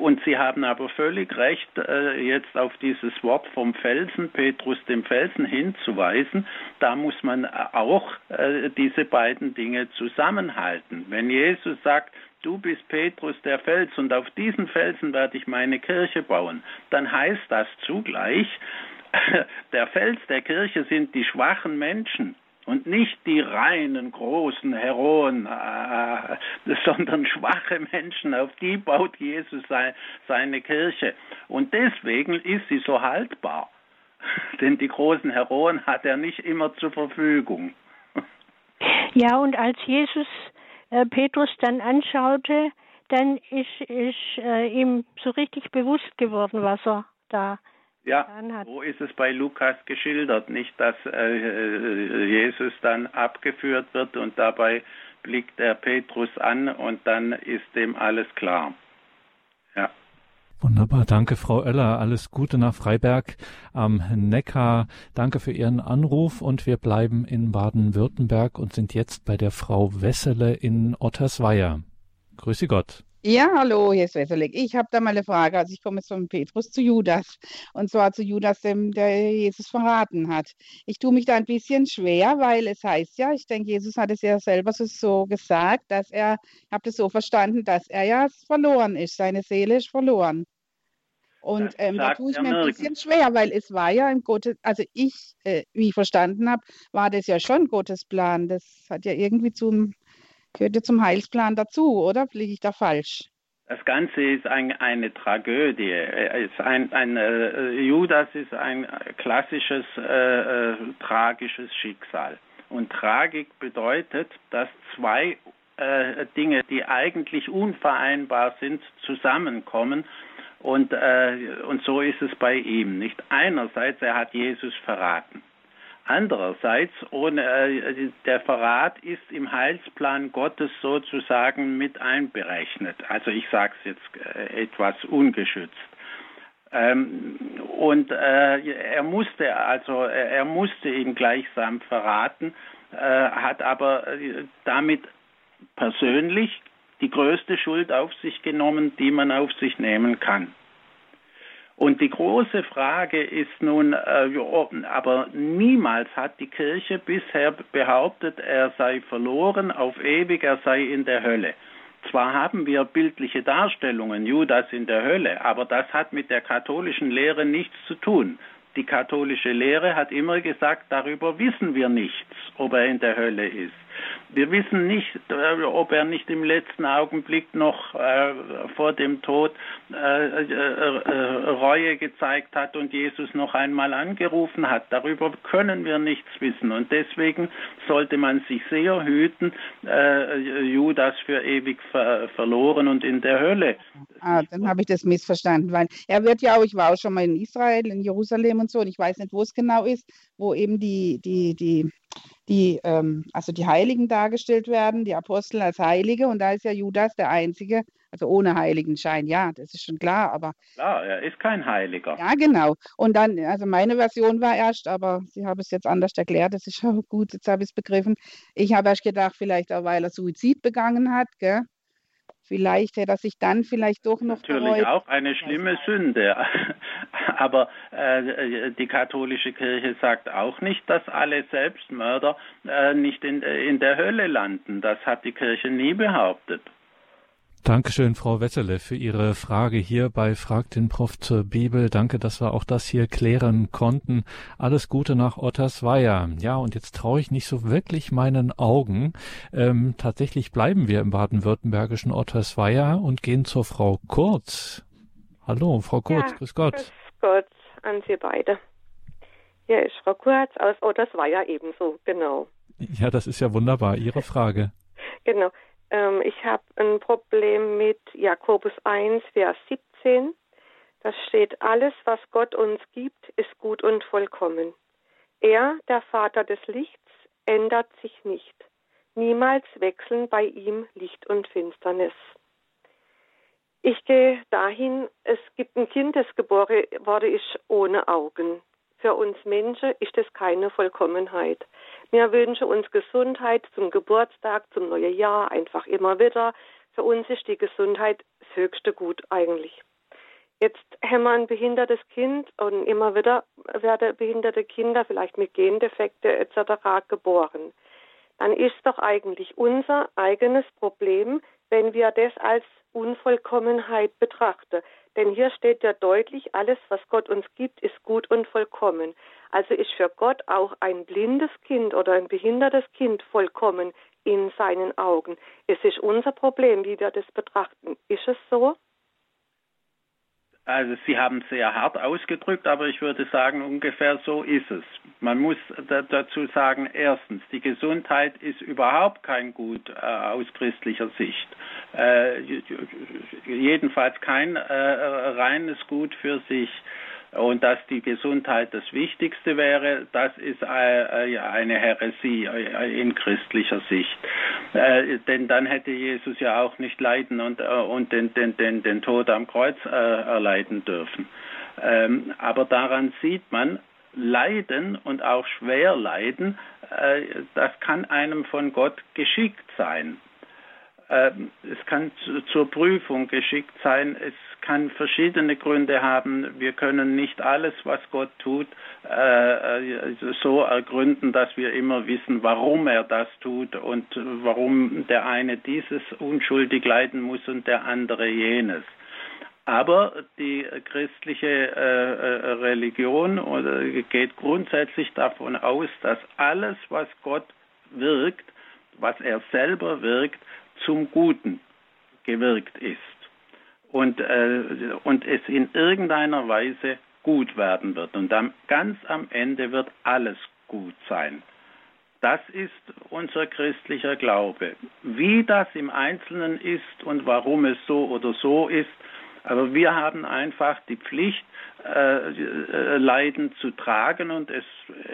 und Sie haben aber völlig recht, äh, jetzt auf dieses Wort vom Felsen, Petrus dem Felsen hinzuweisen. Da muss man auch äh, diese beiden Dinge zusammenhalten. Wenn Jesus sagt, du bist Petrus der Fels und auf diesen Felsen werde ich meine Kirche bauen, dann heißt das zugleich, der Fels der Kirche sind die schwachen Menschen und nicht die reinen großen Heroen, äh, sondern schwache Menschen, auf die baut Jesus sei, seine Kirche. Und deswegen ist sie so haltbar. Denn die großen Heroen hat er nicht immer zur Verfügung. Ja, und als Jesus äh, Petrus dann anschaute, dann ist, ist äh, ihm so richtig bewusst geworden, was er da ja, wo ist es bei Lukas geschildert? Nicht, dass äh, Jesus dann abgeführt wird und dabei blickt er Petrus an und dann ist dem alles klar. Ja. Wunderbar, danke Frau Oeller. Alles Gute nach Freiberg am Neckar. Danke für Ihren Anruf und wir bleiben in Baden-Württemberg und sind jetzt bei der Frau Wessele in Ottersweier. Grüße Gott. Ja, hallo, hier ist Wesselik. Ich habe da mal eine Frage. Also ich komme jetzt von Petrus zu Judas. Und zwar zu Judas, dem der Jesus verraten hat. Ich tue mich da ein bisschen schwer, weil es heißt ja, ich denke, Jesus hat es ja selber so, so gesagt, dass er, ich habe das so verstanden, dass er ja verloren ist. Seine Seele ist verloren. Und ähm, da tue ich mir ein bisschen schwer, weil es war ja im Gottes, also ich, äh, wie ich verstanden habe, war das ja schon Gottes Plan. Das hat ja irgendwie zum, gehört ja zum Heilsplan dazu, oder? Liege ich da falsch? Das Ganze ist ein, eine Tragödie. Ist ein, ein äh, Judas ist ein klassisches äh, äh, tragisches Schicksal. Und Tragik bedeutet, dass zwei äh, Dinge, die eigentlich unvereinbar sind, zusammenkommen und, äh, und so ist es bei ihm. Nicht einerseits, er hat Jesus verraten. Andererseits, ohne, äh, der Verrat ist im Heilsplan Gottes sozusagen mit einberechnet. Also ich sage es jetzt äh, etwas ungeschützt. Ähm, und äh, er musste also er musste ihn gleichsam verraten, hat aber damit persönlich die größte Schuld auf sich genommen, die man auf sich nehmen kann. Und die große Frage ist nun, äh, aber niemals hat die Kirche bisher behauptet, er sei verloren auf ewig, er sei in der Hölle. Zwar haben wir bildliche Darstellungen, Judas in der Hölle, aber das hat mit der katholischen Lehre nichts zu tun. Die katholische Lehre hat immer gesagt, darüber wissen wir nichts, ob er in der Hölle ist. Wir wissen nicht, äh, ob er nicht im letzten Augenblick noch äh, vor dem Tod äh, Reue gezeigt hat und Jesus noch einmal angerufen hat. Darüber können wir nichts wissen. Und deswegen sollte man sich sehr hüten, Judas für ewig ver verloren und in der Hölle. Ah, dann habe ich das missverstanden, weil er wird ja auch, ich war auch schon mal in Israel, in Jerusalem und so, und ich weiß nicht, wo es genau ist, wo eben die, die, die die, ähm, also die Heiligen dargestellt werden, die Apostel als Heilige und da ist ja Judas der Einzige, also ohne Heiligenschein, ja, das ist schon klar, aber. Klar, er ist kein Heiliger. Ja, genau. Und dann, also meine Version war erst, aber Sie haben es jetzt anders erklärt, das ist auch gut, jetzt habe ich es begriffen. Ich habe erst gedacht, vielleicht auch, weil er Suizid begangen hat, gell? Vielleicht hätte er sich dann vielleicht doch noch Natürlich bereut. auch eine schlimme Sünde. Aber äh, die katholische Kirche sagt auch nicht, dass alle Selbstmörder äh, nicht in, in der Hölle landen. Das hat die Kirche nie behauptet. Dankeschön, Frau Wessele, für Ihre Frage hier bei Frag den Prof zur Bibel. Danke, dass wir auch das hier klären konnten. Alles Gute nach Ottersweier. Ja, und jetzt traue ich nicht so wirklich meinen Augen. Ähm, tatsächlich bleiben wir im baden-württembergischen Ottersweier und gehen zur Frau Kurz. Hallo, Frau Kurz, ja, grüß Gott. Grüß Gott an Sie beide. Hier ist Frau Kurz aus Ottersweier ebenso, genau. Ja, das ist ja wunderbar. Ihre Frage. genau. Ähm, ich habe ein Problem mit Jakobus 1, Vers 17. Da steht, alles, was Gott uns gibt, ist gut und vollkommen. Er, der Vater des Lichts, ändert sich nicht. Niemals wechseln bei ihm Licht und Finsternis. Ich gehe dahin, es gibt ein Kind, das geboren wurde, ist ohne Augen. Für uns Menschen ist es keine Vollkommenheit. Wir wünschen uns Gesundheit zum Geburtstag, zum neuen Jahr, einfach immer wieder. Für uns ist die Gesundheit das höchste Gut eigentlich. Jetzt haben wir ein behindertes Kind und immer wieder werden behinderte Kinder vielleicht mit Gendefekte etc. geboren. Dann ist doch eigentlich unser eigenes Problem, wenn wir das als Unvollkommenheit betrachten. Denn hier steht ja deutlich, alles, was Gott uns gibt, ist gut und vollkommen. Also ist für Gott auch ein blindes Kind oder ein behindertes Kind vollkommen in seinen Augen. Es ist unser Problem, wie wir das betrachten. Ist es so? Also Sie haben sehr hart ausgedrückt, aber ich würde sagen, ungefähr so ist es. Man muss dazu sagen, erstens, die Gesundheit ist überhaupt kein Gut äh, aus christlicher Sicht. Äh, jedenfalls kein äh, reines Gut für sich. Und dass die Gesundheit das Wichtigste wäre, das ist eine Häresie in christlicher Sicht. Denn dann hätte Jesus ja auch nicht leiden und, und den, den, den, den Tod am Kreuz erleiden dürfen. Ähm, aber daran sieht man, Leiden und auch schwer Leiden, äh, das kann einem von Gott geschickt sein. Ähm, es kann zur Prüfung geschickt sein. Es kann verschiedene Gründe haben. Wir können nicht alles, was Gott tut, äh, so ergründen, dass wir immer wissen, warum er das tut und warum der eine dieses unschuldig leiden muss und der andere jenes. Aber die christliche äh, äh, Religion geht grundsätzlich davon aus, dass alles, was Gott wirkt, was er selber wirkt, zum Guten gewirkt ist und, äh, und es in irgendeiner Weise gut werden wird. Und dann ganz am Ende wird alles gut sein. Das ist unser christlicher Glaube. Wie das im Einzelnen ist und warum es so oder so ist, aber wir haben einfach die Pflicht, äh, äh, Leiden zu tragen und es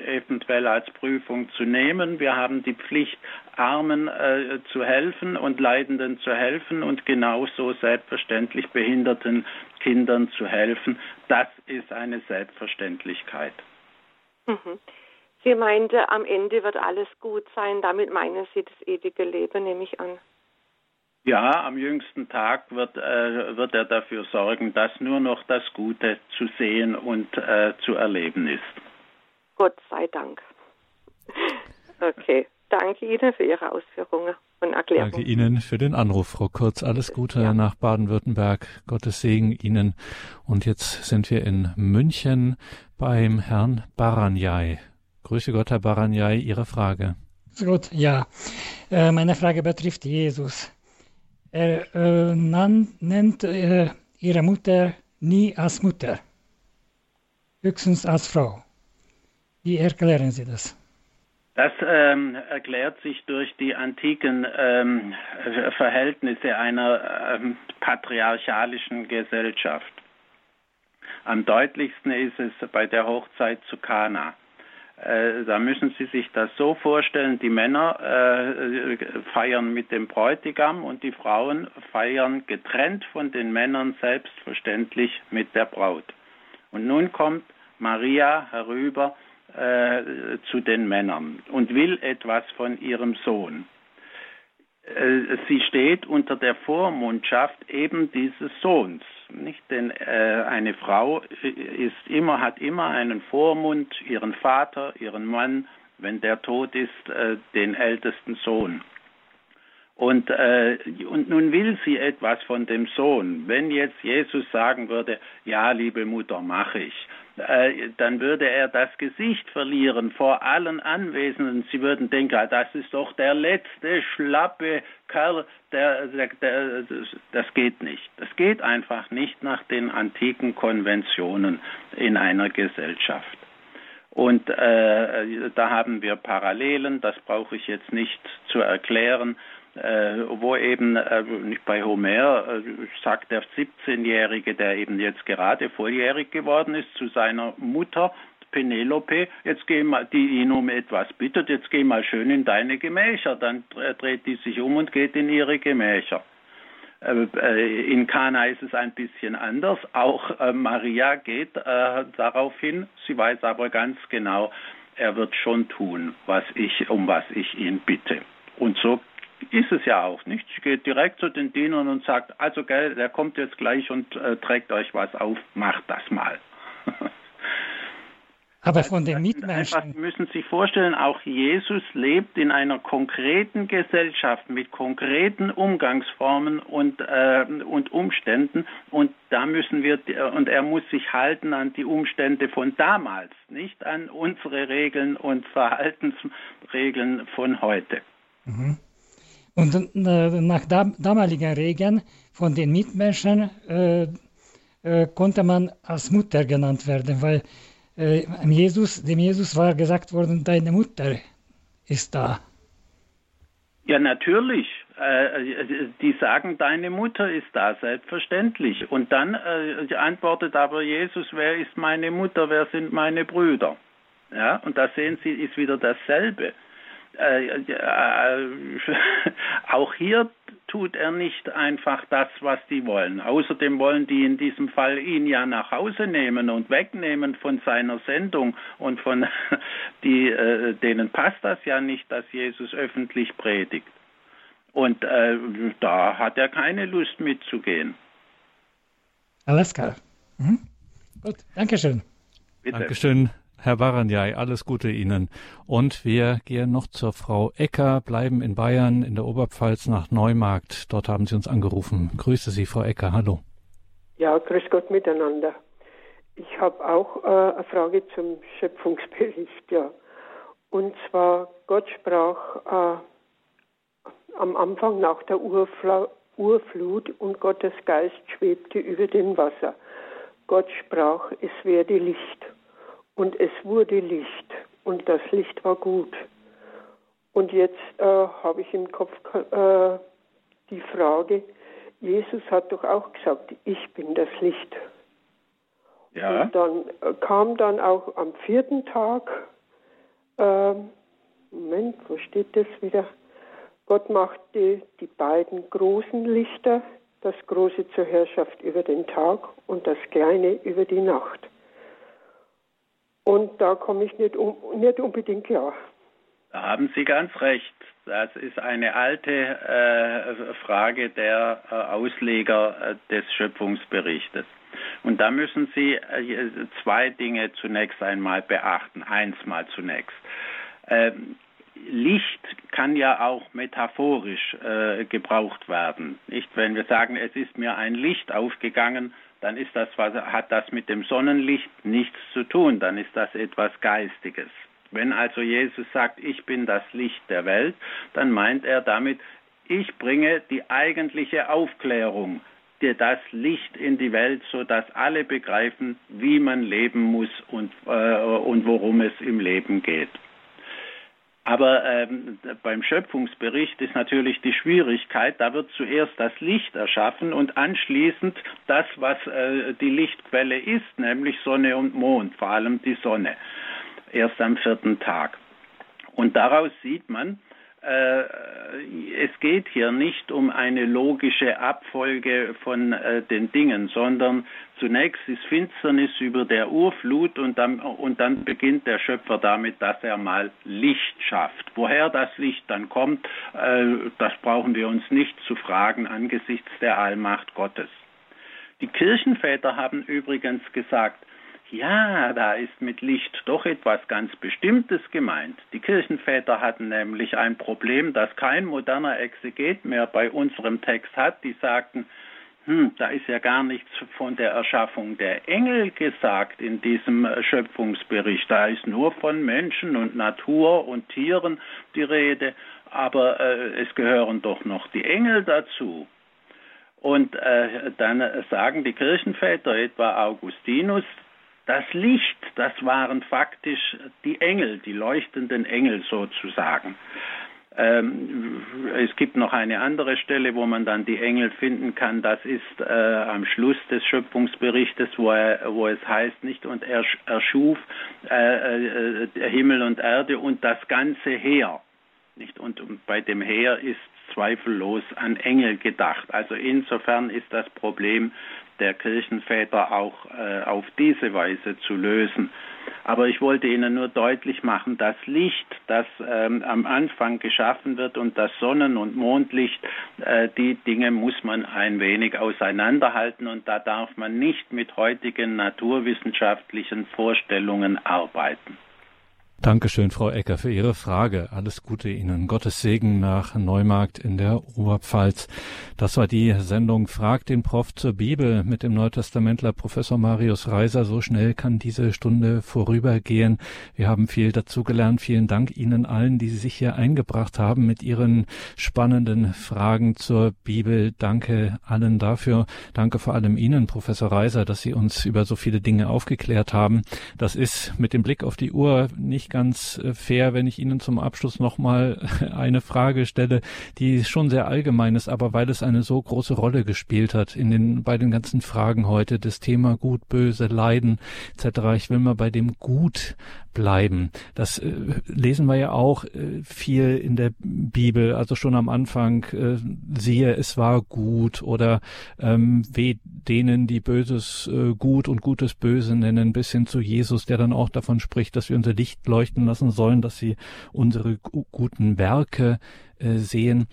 eventuell als Prüfung zu nehmen. Wir haben die Pflicht, Armen äh, zu helfen und Leidenden zu helfen und genauso selbstverständlich behinderten Kindern zu helfen. Das ist eine Selbstverständlichkeit. Mhm. Sie meinte, am Ende wird alles gut sein. Damit meinen Sie das ewige Leben, nehme ich an. Ja, am jüngsten Tag wird, äh, wird er dafür sorgen, dass nur noch das Gute zu sehen und äh, zu erleben ist. Gott sei Dank. Okay, danke Ihnen für Ihre Ausführungen und Erklärungen. Danke Ihnen für den Anruf, Frau Kurz. Alles Gute ja. nach Baden-Württemberg. Gottes Segen Ihnen. Und jetzt sind wir in München beim Herrn Baranjai. Grüße Gott, Herr Baranjai, Ihre Frage. Gut, ja. Äh, meine Frage betrifft Jesus. Er äh, nennt äh, ihre Mutter nie als Mutter, höchstens als Frau. Wie erklären Sie das? Das ähm, erklärt sich durch die antiken ähm, Verhältnisse einer ähm, patriarchalischen Gesellschaft. Am deutlichsten ist es bei der Hochzeit zu Kana. Äh, da müssen Sie sich das so vorstellen, die Männer äh, feiern mit dem Bräutigam und die Frauen feiern getrennt von den Männern selbstverständlich mit der Braut. Und nun kommt Maria herüber äh, zu den Männern und will etwas von ihrem Sohn. Äh, sie steht unter der Vormundschaft eben dieses Sohns. Nicht? Denn äh, eine Frau ist immer, hat immer einen Vormund, ihren Vater, ihren Mann, wenn der tot ist, äh, den ältesten Sohn. Und, äh, und nun will sie etwas von dem Sohn. Wenn jetzt Jesus sagen würde, ja, liebe Mutter, mache ich, äh, dann würde er das Gesicht verlieren vor allen Anwesenden. Sie würden denken, ah, das ist doch der letzte schlappe Kerl, der, der, der, das geht nicht. Das geht einfach nicht nach den antiken Konventionen in einer Gesellschaft. Und äh, da haben wir Parallelen, das brauche ich jetzt nicht zu erklären äh, wo eben äh, bei Homer äh, sagt der 17-Jährige, der eben jetzt gerade volljährig geworden ist, zu seiner Mutter Penelope, jetzt geh mal, die ihn um etwas bittet, jetzt geh mal schön in deine Gemächer. Dann dreht die sich um und geht in ihre Gemächer. Äh, äh, in Kana ist es ein bisschen anders. Auch äh, Maria geht darauf hin. Sie weiß aber ganz genau, er wird schon tun, was ich, um was ich ihn bitte. Und so ist es ja auch nicht. Sie geht direkt zu den Dienern und sagt, also gell, der kommt jetzt gleich und äh, trägt euch was auf, macht das mal. Aber von den Mitmenschen. Sie müssen sich vorstellen, auch Jesus lebt in einer konkreten Gesellschaft mit konkreten Umgangsformen und, äh, und Umständen und da müssen wir und er muss sich halten an die Umstände von damals, nicht an unsere Regeln und Verhaltensregeln von heute. Mhm. Und äh, nach damaligen Regeln von den Mitmenschen äh, äh, konnte man als Mutter genannt werden, weil Jesus, dem Jesus war gesagt worden, deine Mutter ist da. Ja, natürlich. die sagen, deine Mutter ist da, selbstverständlich. Und dann antwortet aber Jesus, wer ist meine Mutter, wer sind meine Brüder? Ja, und da sehen Sie, ist wieder dasselbe. Äh, äh, auch hier tut er nicht einfach das, was die wollen. Außerdem wollen die in diesem Fall ihn ja nach Hause nehmen und wegnehmen von seiner Sendung und von die, äh, denen passt das ja nicht, dass Jesus öffentlich predigt. Und äh, da hat er keine Lust mitzugehen. Alles klar. Mhm. Gut, Dankeschön. Bitte. Dankeschön. Herr Baranjai, alles Gute Ihnen. Und wir gehen noch zur Frau Ecker, bleiben in Bayern, in der Oberpfalz nach Neumarkt. Dort haben Sie uns angerufen. Grüße Sie, Frau Ecker. Hallo. Ja, grüß Gott miteinander. Ich habe auch äh, eine Frage zum Schöpfungsbericht, ja. Und zwar, Gott sprach äh, am Anfang nach der Urfla Urflut und Gottes Geist schwebte über dem Wasser. Gott sprach, es werde Licht. Und es wurde Licht und das Licht war gut. Und jetzt äh, habe ich im Kopf äh, die Frage, Jesus hat doch auch gesagt, ich bin das Licht. Ja. Und dann äh, kam dann auch am vierten Tag, äh, Moment, wo steht das wieder? Gott machte die beiden großen Lichter, das große zur Herrschaft über den Tag und das kleine über die Nacht. Und da komme ich nicht, um, nicht unbedingt klar. Da haben Sie ganz recht. Das ist eine alte äh, Frage der äh, Ausleger äh, des Schöpfungsberichtes. Und da müssen Sie äh, zwei Dinge zunächst einmal beachten. Eins mal zunächst. Ähm, Licht kann ja auch metaphorisch äh, gebraucht werden. Nicht, wenn wir sagen, es ist mir ein Licht aufgegangen, dann ist das, was, hat das mit dem Sonnenlicht nichts zu tun, dann ist das etwas Geistiges. Wenn also Jesus sagt, ich bin das Licht der Welt, dann meint er damit, ich bringe die eigentliche Aufklärung, dir das Licht in die Welt, so dass alle begreifen, wie man leben muss und, äh, und worum es im Leben geht. Aber ähm, beim Schöpfungsbericht ist natürlich die Schwierigkeit, da wird zuerst das Licht erschaffen und anschließend das, was äh, die Lichtquelle ist, nämlich Sonne und Mond, vor allem die Sonne, erst am vierten Tag. Und daraus sieht man, äh, es geht hier nicht um eine logische Abfolge von äh, den Dingen, sondern zunächst ist Finsternis über der Urflut und dann, und dann beginnt der Schöpfer damit, dass er mal Licht schafft. Woher das Licht dann kommt, äh, das brauchen wir uns nicht zu fragen angesichts der Allmacht Gottes. Die Kirchenväter haben übrigens gesagt, ja, da ist mit Licht doch etwas ganz Bestimmtes gemeint. Die Kirchenväter hatten nämlich ein Problem, das kein moderner Exeget mehr bei unserem Text hat. Die sagten, hm, da ist ja gar nichts von der Erschaffung der Engel gesagt in diesem Schöpfungsbericht. Da ist nur von Menschen und Natur und Tieren die Rede, aber äh, es gehören doch noch die Engel dazu. Und äh, dann sagen die Kirchenväter, etwa Augustinus, das Licht, das waren faktisch die Engel, die leuchtenden Engel sozusagen. Ähm, es gibt noch eine andere Stelle, wo man dann die Engel finden kann. Das ist äh, am Schluss des Schöpfungsberichtes, wo, er, wo es heißt nicht und er erschuf äh, äh, Himmel und Erde und das ganze Heer. Nicht und bei dem Heer ist zweifellos an Engel gedacht. Also insofern ist das Problem der Kirchenväter auch äh, auf diese Weise zu lösen. Aber ich wollte Ihnen nur deutlich machen, das Licht, das ähm, am Anfang geschaffen wird und das Sonnen- und Mondlicht, äh, die Dinge muss man ein wenig auseinanderhalten und da darf man nicht mit heutigen naturwissenschaftlichen Vorstellungen arbeiten. Dankeschön, Frau Ecker, für Ihre Frage. Alles Gute Ihnen. Gottes Segen nach Neumarkt in der Oberpfalz. Das war die Sendung Frag den Prof zur Bibel mit dem Neutestamentler Professor Marius Reiser. So schnell kann diese Stunde vorübergehen. Wir haben viel dazu gelernt. Vielen Dank Ihnen allen, die sich hier eingebracht haben mit Ihren spannenden Fragen zur Bibel. Danke allen dafür. Danke vor allem Ihnen, Professor Reiser, dass Sie uns über so viele Dinge aufgeklärt haben. Das ist mit dem Blick auf die Uhr nicht nicht ganz äh, fair, wenn ich Ihnen zum Abschluss nochmal eine Frage stelle, die schon sehr allgemein ist, aber weil es eine so große Rolle gespielt hat in den, bei den ganzen Fragen heute, das Thema Gut, Böse, Leiden etc. Ich will mal bei dem Gut bleiben. Das äh, lesen wir ja auch äh, viel in der Bibel, also schon am Anfang, äh, siehe, es war gut oder ähm, weh denen, die Böses äh, gut und Gutes böse nennen, bis hin zu Jesus, der dann auch davon spricht, dass wir unser Licht leuchten lassen sollen, dass sie unsere guten Werke äh, sehen.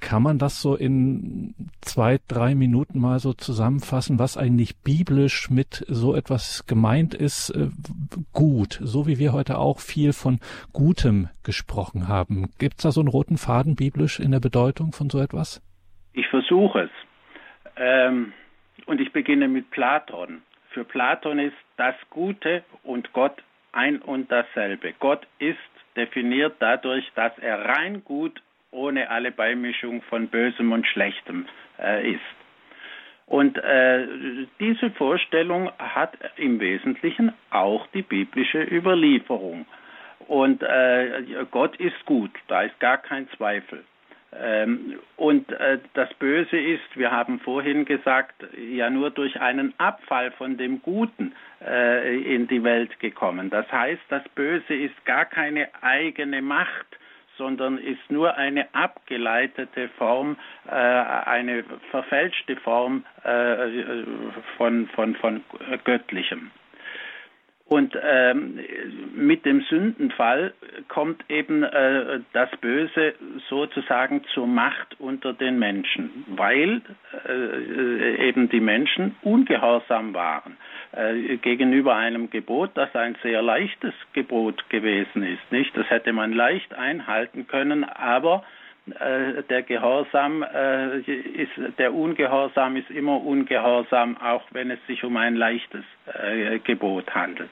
Kann man das so in zwei, drei Minuten mal so zusammenfassen, was eigentlich biblisch mit so etwas gemeint ist? Äh, gut, so wie wir heute auch viel von Gutem gesprochen haben. Gibt es da so einen roten Faden biblisch in der Bedeutung von so etwas? Ich versuche es. Ähm, und ich beginne mit Platon. Für Platon ist das Gute und Gott ein und dasselbe. Gott ist definiert dadurch, dass er rein gut ohne alle Beimischung von Bösem und Schlechtem äh, ist. Und äh, diese Vorstellung hat im Wesentlichen auch die biblische Überlieferung. Und äh, Gott ist gut, da ist gar kein Zweifel. Ähm, und äh, das Böse ist, wir haben vorhin gesagt, ja nur durch einen Abfall von dem Guten äh, in die Welt gekommen. Das heißt, das Böse ist gar keine eigene Macht, sondern ist nur eine abgeleitete Form, äh, eine verfälschte Form von, von, von Göttlichem. Und ähm, mit dem Sündenfall kommt eben äh, das Böse sozusagen zur Macht unter den Menschen, weil äh, eben die Menschen ungehorsam waren äh, gegenüber einem Gebot, das ein sehr leichtes Gebot gewesen ist. Nicht, das hätte man leicht einhalten können, aber der Gehorsam äh, ist, der Ungehorsam ist immer Ungehorsam, auch wenn es sich um ein leichtes äh, Gebot handelt.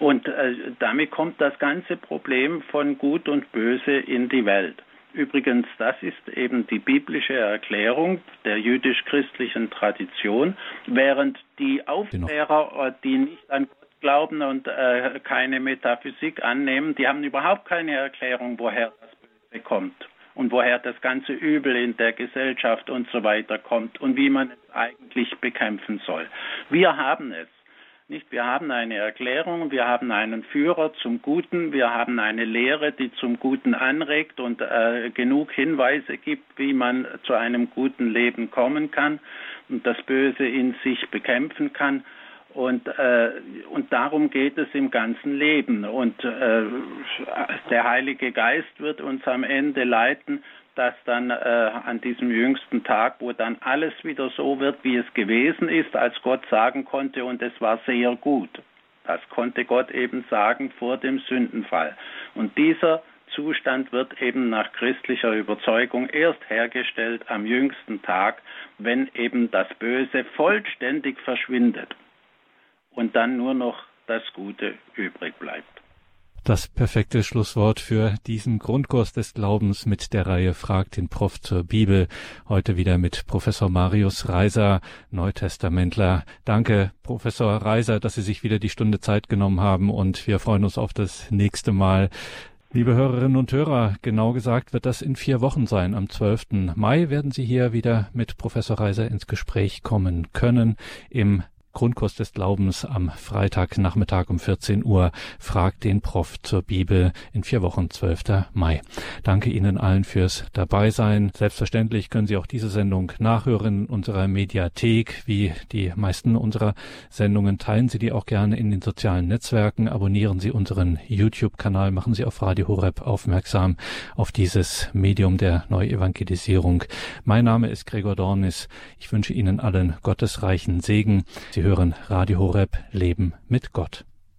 Und äh, damit kommt das ganze Problem von Gut und Böse in die Welt. Übrigens, das ist eben die biblische Erklärung der jüdisch-christlichen Tradition, während die Aufklärer, äh, die nicht an Gott glauben und äh, keine Metaphysik annehmen, die haben überhaupt keine Erklärung, woher das Böse kommt und woher das ganze Übel in der Gesellschaft und so weiter kommt und wie man es eigentlich bekämpfen soll. Wir haben es. Nicht, wir haben eine Erklärung, wir haben einen Führer zum Guten, wir haben eine Lehre, die zum Guten anregt und äh, genug Hinweise gibt, wie man zu einem guten Leben kommen kann und das Böse in sich bekämpfen kann. Und, äh, und darum geht es im ganzen Leben. Und äh, der Heilige Geist wird uns am Ende leiten, dass dann äh, an diesem jüngsten Tag, wo dann alles wieder so wird, wie es gewesen ist, als Gott sagen konnte, und es war sehr gut. Das konnte Gott eben sagen vor dem Sündenfall. Und dieser Zustand wird eben nach christlicher Überzeugung erst hergestellt am jüngsten Tag, wenn eben das Böse vollständig verschwindet und dann nur noch das Gute übrig bleibt. Das perfekte Schlusswort für diesen Grundkurs des Glaubens mit der Reihe Fragt den Prof zur Bibel. Heute wieder mit Professor Marius Reiser, Neutestamentler. Danke, Professor Reiser, dass Sie sich wieder die Stunde Zeit genommen haben und wir freuen uns auf das nächste Mal. Liebe Hörerinnen und Hörer, genau gesagt wird das in vier Wochen sein. Am 12. Mai werden Sie hier wieder mit Professor Reiser ins Gespräch kommen können im Grundkurs des Glaubens am Freitagnachmittag um 14 Uhr. Fragt den Prof zur Bibel in vier Wochen, 12. Mai. Danke Ihnen allen fürs Dabeisein. Selbstverständlich können Sie auch diese Sendung nachhören in unserer Mediathek. Wie die meisten unserer Sendungen teilen Sie die auch gerne in den sozialen Netzwerken. Abonnieren Sie unseren YouTube-Kanal. Machen Sie auf Radio Horeb aufmerksam auf dieses Medium der Neuevangelisierung. Mein Name ist Gregor Dornis. Ich wünsche Ihnen allen gottesreichen Segen. Sie hören Radio Horeb Leben mit Gott.